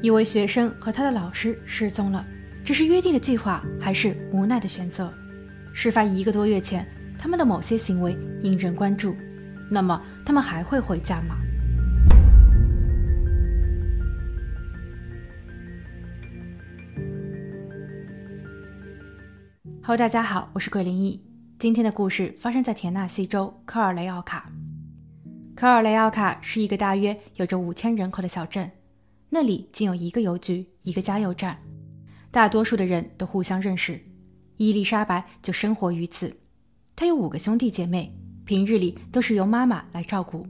一位学生和他的老师失踪了，这是约定的计划还是无奈的选择？事发一个多月前，他们的某些行为引人关注，那么他们还会回家吗？Hello，大家好，我是桂林一。今天的故事发生在田纳西州科尔雷奥卡。科尔雷奥卡是一个大约有着五千人口的小镇。那里仅有一个邮局，一个加油站，大多数的人都互相认识。伊丽莎白就生活于此。她有五个兄弟姐妹，平日里都是由妈妈来照顾。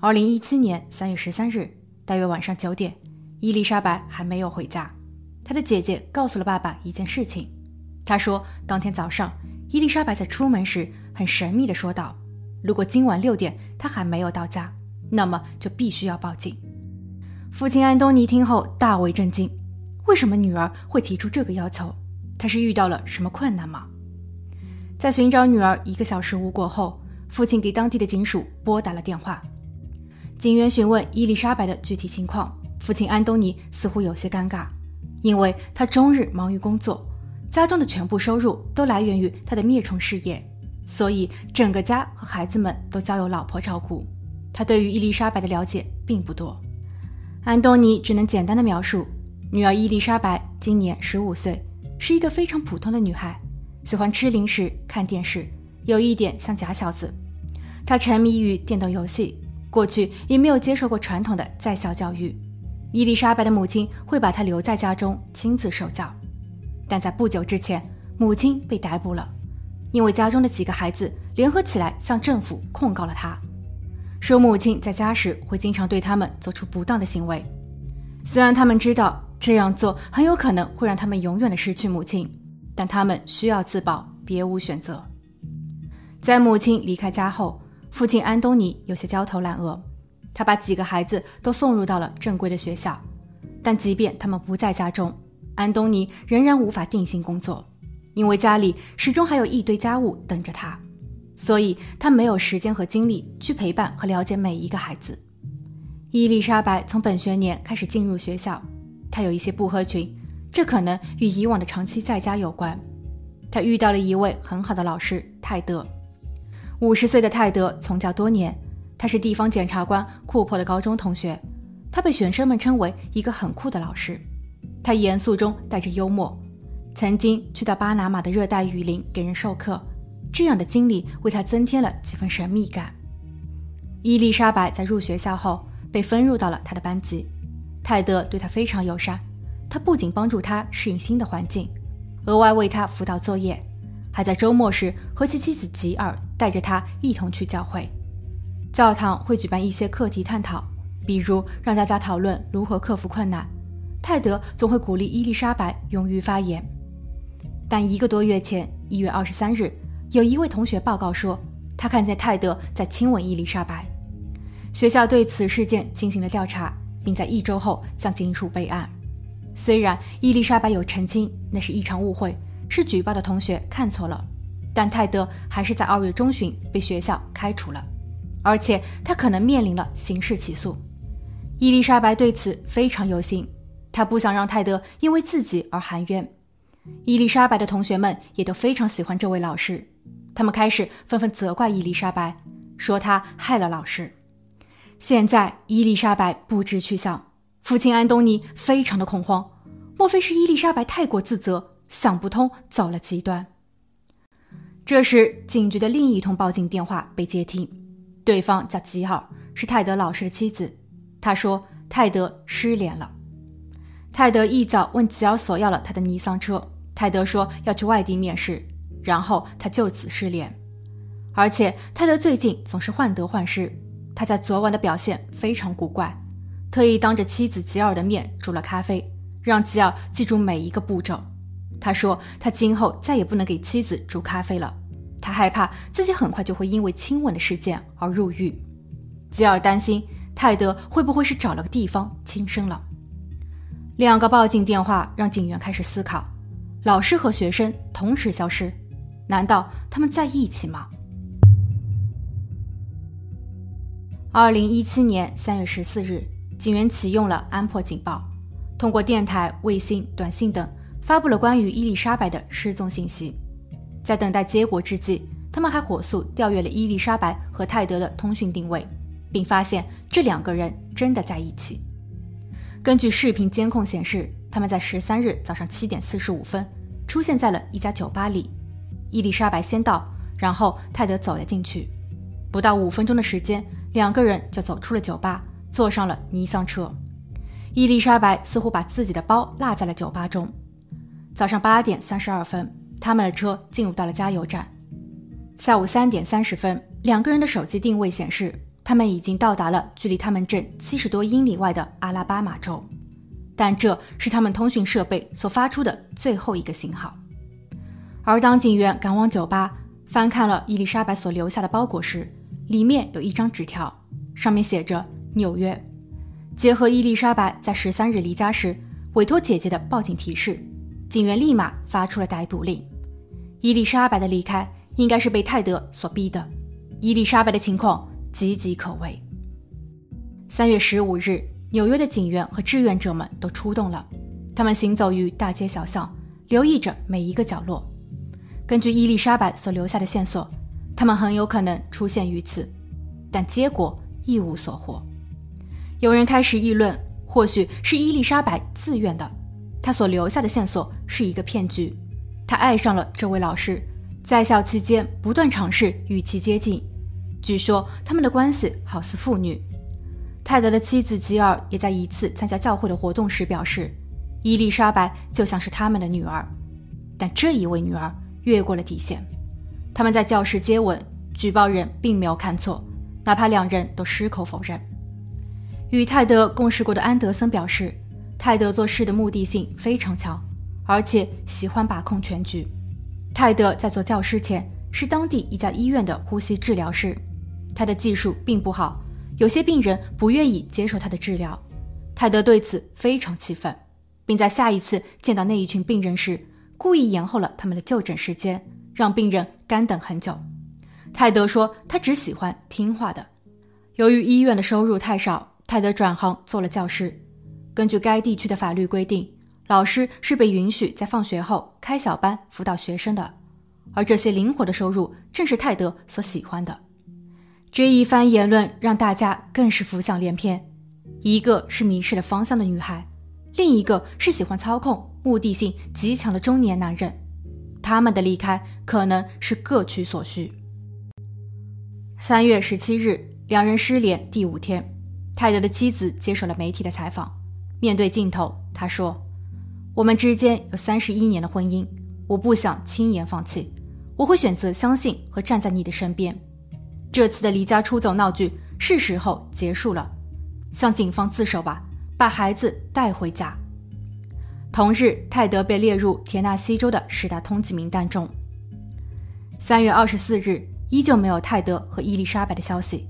二零一七年三月十三日，大约晚上九点，伊丽莎白还没有回家。她的姐姐告诉了爸爸一件事情。她说，当天早上，伊丽莎白在出门时很神秘地说道：“如果今晚六点她还没有到家，那么就必须要报警。”父亲安东尼听后大为震惊，为什么女儿会提出这个要求？她是遇到了什么困难吗？在寻找女儿一个小时无果后，父亲给当地的警署拨打了电话。警员询问伊丽莎白的具体情况，父亲安东尼似乎有些尴尬，因为他终日忙于工作，家中的全部收入都来源于他的灭虫事业，所以整个家和孩子们都交由老婆照顾。他对于伊丽莎白的了解并不多。安东尼只能简单的描述，女儿伊丽莎白今年十五岁，是一个非常普通的女孩，喜欢吃零食、看电视，有一点像假小子。她沉迷于电动游戏，过去也没有接受过传统的在校教育。伊丽莎白的母亲会把她留在家中亲自受教，但在不久之前，母亲被逮捕了，因为家中的几个孩子联合起来向政府控告了她。说母亲在家时会经常对他们做出不当的行为，虽然他们知道这样做很有可能会让他们永远的失去母亲，但他们需要自保，别无选择。在母亲离开家后，父亲安东尼有些焦头烂额，他把几个孩子都送入到了正规的学校，但即便他们不在家中，安东尼仍然无法定性工作，因为家里始终还有一堆家务等着他。所以他没有时间和精力去陪伴和了解每一个孩子。伊丽莎白从本学年开始进入学校，她有一些不合群，这可能与以往的长期在家有关。她遇到了一位很好的老师泰德，五十岁的泰德从教多年，他是地方检察官库珀的高中同学，他被学生们称为一个很酷的老师。他严肃中带着幽默，曾经去到巴拿马的热带雨林给人授课。这样的经历为他增添了几分神秘感。伊丽莎白在入学校后被分入到了他的班级，泰德对他非常友善，他不仅帮助他适应新的环境，额外为他辅导作业，还在周末时和其妻子吉尔带着他一同去教会。教堂会举办一些课题探讨，比如让大家讨论如何克服困难。泰德总会鼓励伊丽莎白勇于发言。但一个多月前，一月二十三日。有一位同学报告说，他看见泰德在亲吻伊丽莎白。学校对此事件进行了调查，并在一周后向警署备案。虽然伊丽莎白有澄清那是一场误会，是举报的同学看错了，但泰德还是在二月中旬被学校开除了，而且他可能面临了刑事起诉。伊丽莎白对此非常忧心，她不想让泰德因为自己而含冤。伊丽莎白的同学们也都非常喜欢这位老师。他们开始纷纷责怪伊丽莎白，说她害了老师。现在伊丽莎白不知去向，父亲安东尼非常的恐慌。莫非是伊丽莎白太过自责，想不通，走了极端？这时，警局的另一通报警电话被接听，对方叫吉尔，是泰德老师的妻子。他说泰德失联了。泰德一早问吉尔索要了他的尼桑车，泰德说要去外地面试。然后他就此失联，而且泰德最近总是患得患失。他在昨晚的表现非常古怪，特意当着妻子吉尔的面煮了咖啡，让吉尔记住每一个步骤。他说他今后再也不能给妻子煮咖啡了，他害怕自己很快就会因为亲吻的事件而入狱。吉尔担心泰德会不会是找了个地方轻生了。两个报警电话让警员开始思考：老师和学生同时消失。难道他们在一起吗？二零一七年三月十四日，警员启用了安珀警报，通过电台、卫星、短信等发布了关于伊丽莎白的失踪信息。在等待结果之际，他们还火速调阅了伊丽莎白和泰德的通讯定位，并发现这两个人真的在一起。根据视频监控显示，他们在十三日早上七点四十五分出现在了一家酒吧里。伊丽莎白先到，然后泰德走了进去。不到五分钟的时间，两个人就走出了酒吧，坐上了尼桑车。伊丽莎白似乎把自己的包落在了酒吧中。早上八点三十二分，他们的车进入到了加油站。下午三点三十分，两个人的手机定位显示。他们已经到达了距离他们镇七十多英里外的阿拉巴马州，但这是他们通讯设备所发出的最后一个信号。而当警员赶往酒吧，翻看了伊丽莎白所留下的包裹时，里面有一张纸条，上面写着“纽约”。结合伊丽莎白在十三日离家时委托姐姐的报警提示，警员立马发出了逮捕令。伊丽莎白的离开应该是被泰德所逼的。伊丽莎白的情况。岌岌可危。三月十五日，纽约的警员和志愿者们都出动了，他们行走于大街小巷，留意着每一个角落。根据伊丽莎白所留下的线索，他们很有可能出现于此，但结果一无所获。有人开始议论，或许是伊丽莎白自愿的，她所留下的线索是一个骗局。她爱上了这位老师，在校期间不断尝试与其接近。据说他们的关系好似父女。泰德的妻子吉尔也在一次参加教会的活动时表示，伊丽莎白就像是他们的女儿。但这一位女儿越过了底线。他们在教室接吻，举报人并没有看错，哪怕两人都矢口否认。与泰德共事过的安德森表示，泰德做事的目的性非常强，而且喜欢把控全局。泰德在做教师前是当地一家医院的呼吸治疗师。他的技术并不好，有些病人不愿意接受他的治疗。泰德对此非常气愤，并在下一次见到那一群病人时，故意延后了他们的就诊时间，让病人干等很久。泰德说：“他只喜欢听话的。”由于医院的收入太少，泰德转行做了教师。根据该地区的法律规定，老师是被允许在放学后开小班辅导学生的，而这些灵活的收入正是泰德所喜欢的。这一番言论让大家更是浮想联翩：一个是迷失了方向的女孩，另一个是喜欢操控、目的性极强的中年男人。他们的离开可能是各取所需。三月十七日，两人失联第五天，泰德的妻子接受了媒体的采访。面对镜头，他说：“我们之间有三十一年的婚姻，我不想轻言放弃，我会选择相信和站在你的身边。”这次的离家出走闹剧是时候结束了，向警方自首吧，把孩子带回家。同日，泰德被列入田纳西州的十大通缉名单中。三月二十四日，依旧没有泰德和伊丽莎白的消息，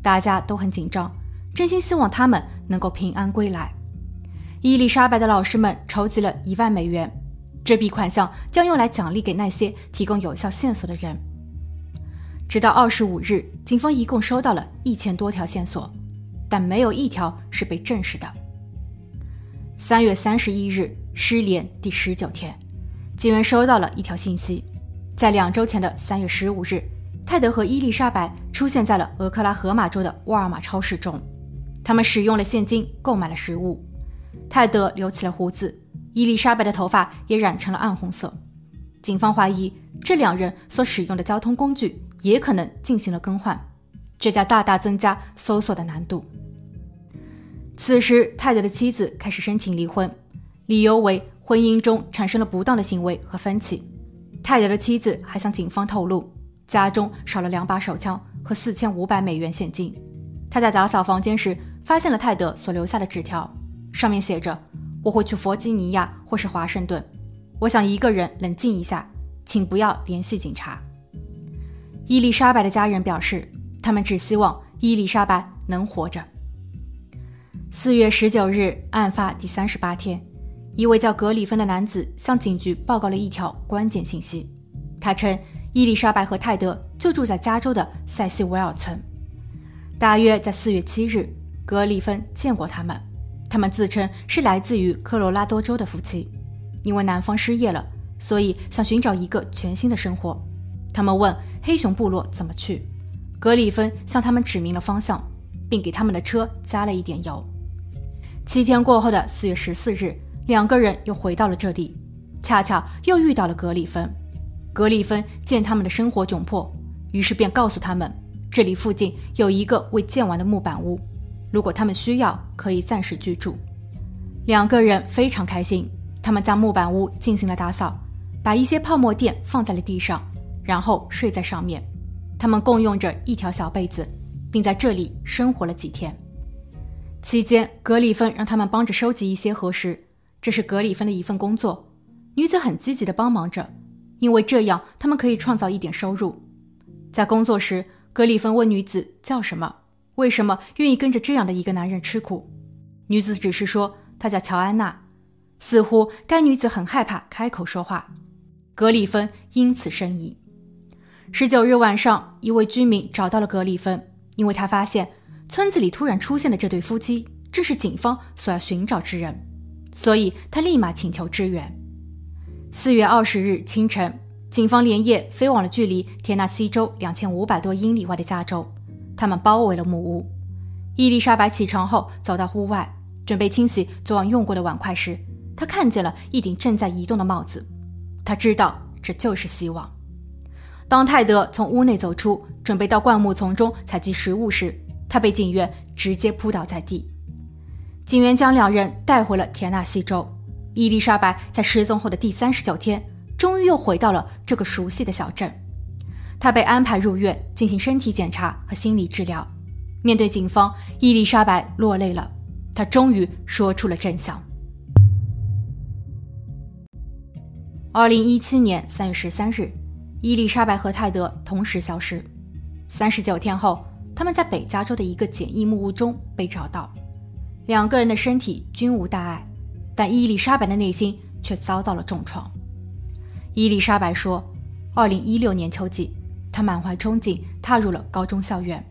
大家都很紧张，真心希望他们能够平安归来。伊丽莎白的老师们筹集了一万美元，这笔款项将用来奖励给那些提供有效线索的人。直到二十五日，警方一共收到了一千多条线索，但没有一条是被证实的。三月三十一日，失联第十九天，警员收到了一条信息：在两周前的三月十五日，泰德和伊丽莎白出现在了俄克拉荷马州的沃尔玛超市中，他们使用了现金购买了食物。泰德留起了胡子，伊丽莎白的头发也染成了暗红色。警方怀疑这两人所使用的交通工具。也可能进行了更换，这将大大增加搜索的难度。此时，泰德的妻子开始申请离婚，理由为婚姻中产生了不当的行为和分歧。泰德的妻子还向警方透露，家中少了两把手枪和四千五百美元现金。他在打扫房间时发现了泰德所留下的纸条，上面写着：“我会去弗吉尼亚或是华盛顿，我想一个人冷静一下，请不要联系警察。”伊丽莎白的家人表示，他们只希望伊丽莎白能活着。四月十九日，案发第三十八天，一位叫格里芬的男子向警局报告了一条关键信息。他称，伊丽莎白和泰德就住在加州的塞西维尔村。大约在四月七日，格里芬见过他们。他们自称是来自于科罗拉多州的夫妻，因为男方失业了，所以想寻找一个全新的生活。他们问黑熊部落怎么去，格里芬向他们指明了方向，并给他们的车加了一点油。七天过后的四月十四日，两个人又回到了这里，恰巧又遇到了格里芬。格里芬见他们的生活窘迫，于是便告诉他们，这里附近有一个未建完的木板屋。如果他们需要，可以暂时居住。两个人非常开心，他们将木板屋进行了打扫，把一些泡沫垫放在了地上，然后睡在上面。他们共用着一条小被子，并在这里生活了几天。期间，格里芬让他们帮着收集一些核石，这是格里芬的一份工作。女子很积极地帮忙着，因为这样他们可以创造一点收入。在工作时，格里芬问女子叫什么。为什么愿意跟着这样的一个男人吃苦？女子只是说她叫乔安娜，似乎该女子很害怕开口说话。格里芬因此生疑。十九日晚上，一位居民找到了格里芬，因为他发现村子里突然出现的这对夫妻正是警方所要寻找之人，所以他立马请求支援。四月二十日清晨，警方连夜飞往了距离田纳西州两千五百多英里外的加州。他们包围了木屋。伊丽莎白起床后，走到户外，准备清洗昨晚用过的碗筷时，她看见了一顶正在移动的帽子。她知道这就是希望。当泰德从屋内走出，准备到灌木丛中采集食物时，他被警员直接扑倒在地。警员将两人带回了田纳西州。伊丽莎白在失踪后的第三十九天，终于又回到了这个熟悉的小镇。她被安排入院进行身体检查和心理治疗。面对警方，伊丽莎白落泪了。她终于说出了真相。二零一七年三月十三日，伊丽莎白和泰德同时消失。三十九天后，他们在北加州的一个简易木屋中被找到。两个人的身体均无大碍，但伊丽莎白的内心却遭到了重创。伊丽莎白说：“二零一六年秋季。”她满怀憧憬踏入了高中校园，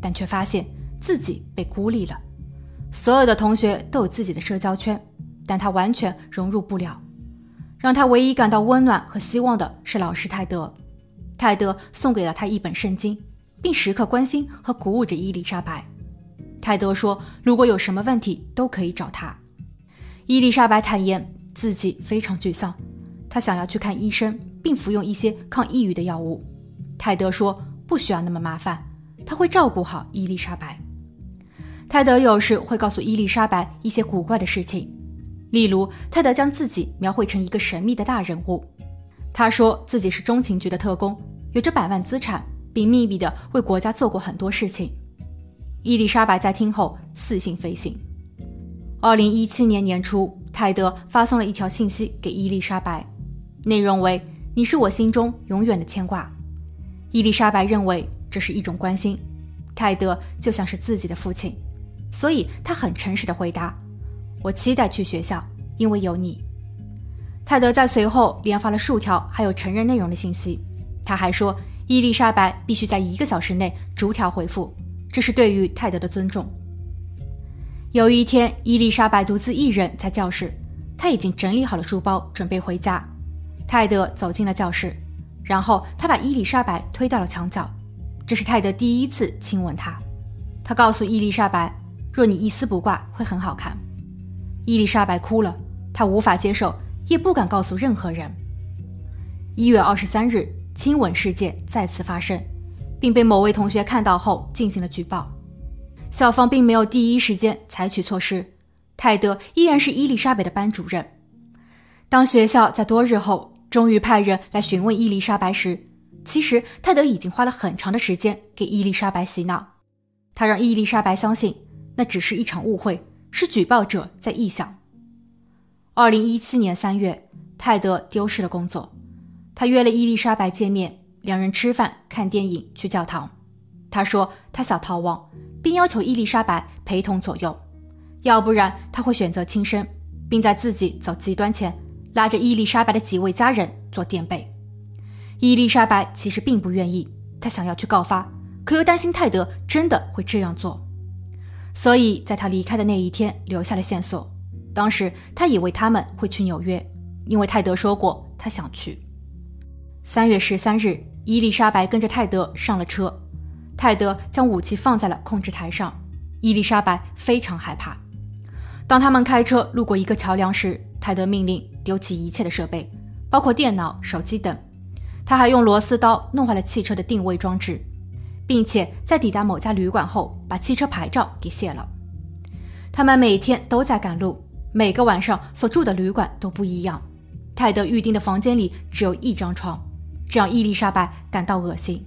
但却发现自己被孤立了。所有的同学都有自己的社交圈，但她完全融入不了。让她唯一感到温暖和希望的是老师泰德。泰德送给了她一本圣经，并时刻关心和鼓舞着伊丽莎白。泰德说：“如果有什么问题，都可以找他。”伊丽莎白坦言自己非常沮丧，她想要去看医生，并服用一些抗抑郁的药物。泰德说：“不需要那么麻烦，他会照顾好伊丽莎白。”泰德有时会告诉伊丽莎白一些古怪的事情，例如，泰德将自己描绘成一个神秘的大人物。他说自己是中情局的特工，有着百万资产，并秘密地为国家做过很多事情。伊丽莎白在听后似信非信。二零一七年年初，泰德发送了一条信息给伊丽莎白，内容为：“你是我心中永远的牵挂。”伊丽莎白认为这是一种关心，泰德就像是自己的父亲，所以他很诚实的回答：“我期待去学校，因为有你。”泰德在随后连发了数条还有成人内容的信息，他还说伊丽莎白必须在一个小时内逐条回复，这是对于泰德的尊重。有一天，伊丽莎白独自一人在教室，她已经整理好了书包，准备回家。泰德走进了教室。然后他把伊丽莎白推到了墙角，这是泰德第一次亲吻她。他告诉伊丽莎白：“若你一丝不挂，会很好看。”伊丽莎白哭了，她无法接受，也不敢告诉任何人。一月二十三日，亲吻事件再次发生，并被某位同学看到后进行了举报。校方并没有第一时间采取措施，泰德依然是伊丽莎白的班主任。当学校在多日后。终于派人来询问伊丽莎白时，其实泰德已经花了很长的时间给伊丽莎白洗脑。他让伊丽莎白相信那只是一场误会，是举报者在臆想。二零一七年三月，泰德丢失了工作。他约了伊丽莎白见面，两人吃饭、看电影、去教堂。他说他想逃亡，并要求伊丽莎白陪同左右，要不然他会选择轻生，并在自己走极端前。拉着伊丽莎白的几位家人做垫背，伊丽莎白其实并不愿意，她想要去告发，可又担心泰德真的会这样做。所以在他离开的那一天留下了线索。当时他以为他们会去纽约，因为泰德说过他想去。三月十三日，伊丽莎白跟着泰德上了车，泰德将武器放在了控制台上。伊丽莎白非常害怕。当他们开车路过一个桥梁时，泰德命令丢弃一切的设备，包括电脑、手机等。他还用螺丝刀弄坏了汽车的定位装置，并且在抵达某家旅馆后，把汽车牌照给卸了。他们每天都在赶路，每个晚上所住的旅馆都不一样。泰德预定的房间里只有一张床，这让伊丽莎白感到恶心。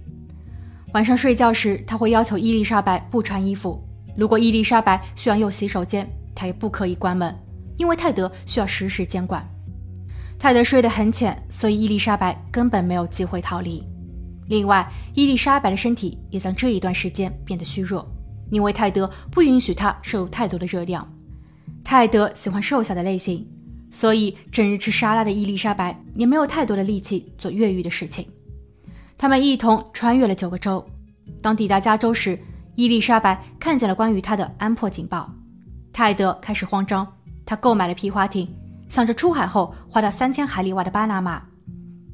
晚上睡觉时，他会要求伊丽莎白不穿衣服。如果伊丽莎白需要用洗手间，他也不可以关门，因为泰德需要实时监管。泰德睡得很浅，所以伊丽莎白根本没有机会逃离。另外，伊丽莎白的身体也在这一段时间变得虚弱，因为泰德不允许她摄入太多的热量。泰德喜欢瘦小的类型，所以整日吃沙拉的伊丽莎白也没有太多的力气做越狱的事情。他们一同穿越了九个州，当抵达加州时。伊丽莎白看见了关于他的安珀警报，泰德开始慌张。他购买了皮划艇，想着出海后划到三千海里外的巴拿马，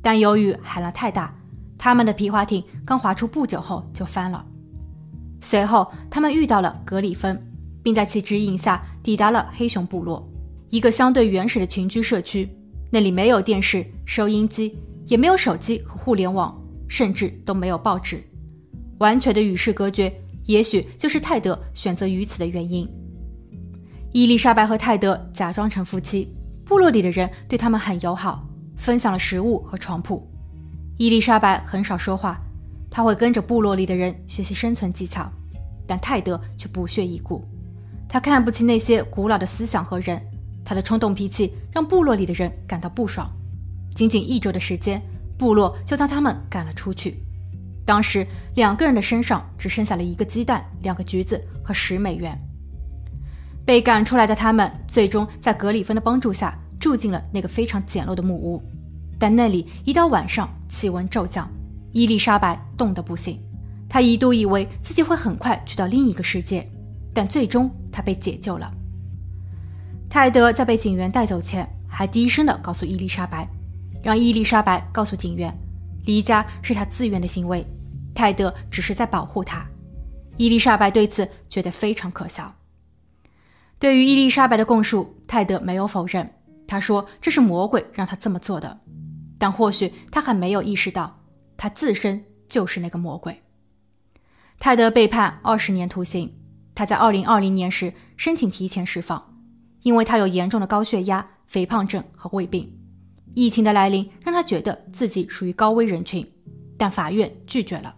但由于海浪太大，他们的皮划艇刚划出不久后就翻了。随后，他们遇到了格里芬，并在其指引下抵达了黑熊部落，一个相对原始的群居社区。那里没有电视、收音机，也没有手机和互联网，甚至都没有报纸，完全的与世隔绝。也许就是泰德选择于此的原因。伊丽莎白和泰德假装成夫妻，部落里的人对他们很友好，分享了食物和床铺。伊丽莎白很少说话，她会跟着部落里的人学习生存技巧，但泰德却不屑一顾。他看不起那些古老的思想和人，他的冲动脾气让部落里的人感到不爽。仅仅一周的时间，部落就将他们赶了出去。当时两个人的身上只剩下了一个鸡蛋、两个橘子和十美元。被赶出来的他们最终在格里芬的帮助下住进了那个非常简陋的木屋，但那里一到晚上气温骤降，伊丽莎白冻得不行。她一度以为自己会很快去到另一个世界，但最终她被解救了。泰德在被警员带走前还低声地告诉伊丽莎白，让伊丽莎白告诉警员。离家是他自愿的行为，泰德只是在保护他。伊丽莎白对此觉得非常可笑。对于伊丽莎白的供述，泰德没有否认，他说这是魔鬼让他这么做的。但或许他还没有意识到，他自身就是那个魔鬼。泰德被判二十年徒刑。他在二零二零年时申请提前释放，因为他有严重的高血压、肥胖症和胃病。疫情的来临让他觉得自己属于高危人群，但法院拒绝了。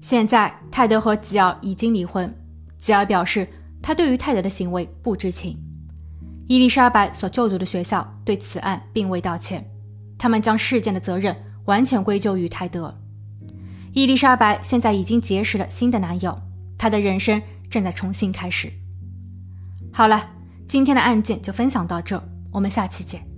现在，泰德和吉尔已经离婚。吉尔表示，他对于泰德的行为不知情。伊丽莎白所就读的学校对此案并未道歉，他们将事件的责任完全归咎于泰德。伊丽莎白现在已经结识了新的男友，她的人生正在重新开始。好了，今天的案件就分享到这，我们下期见。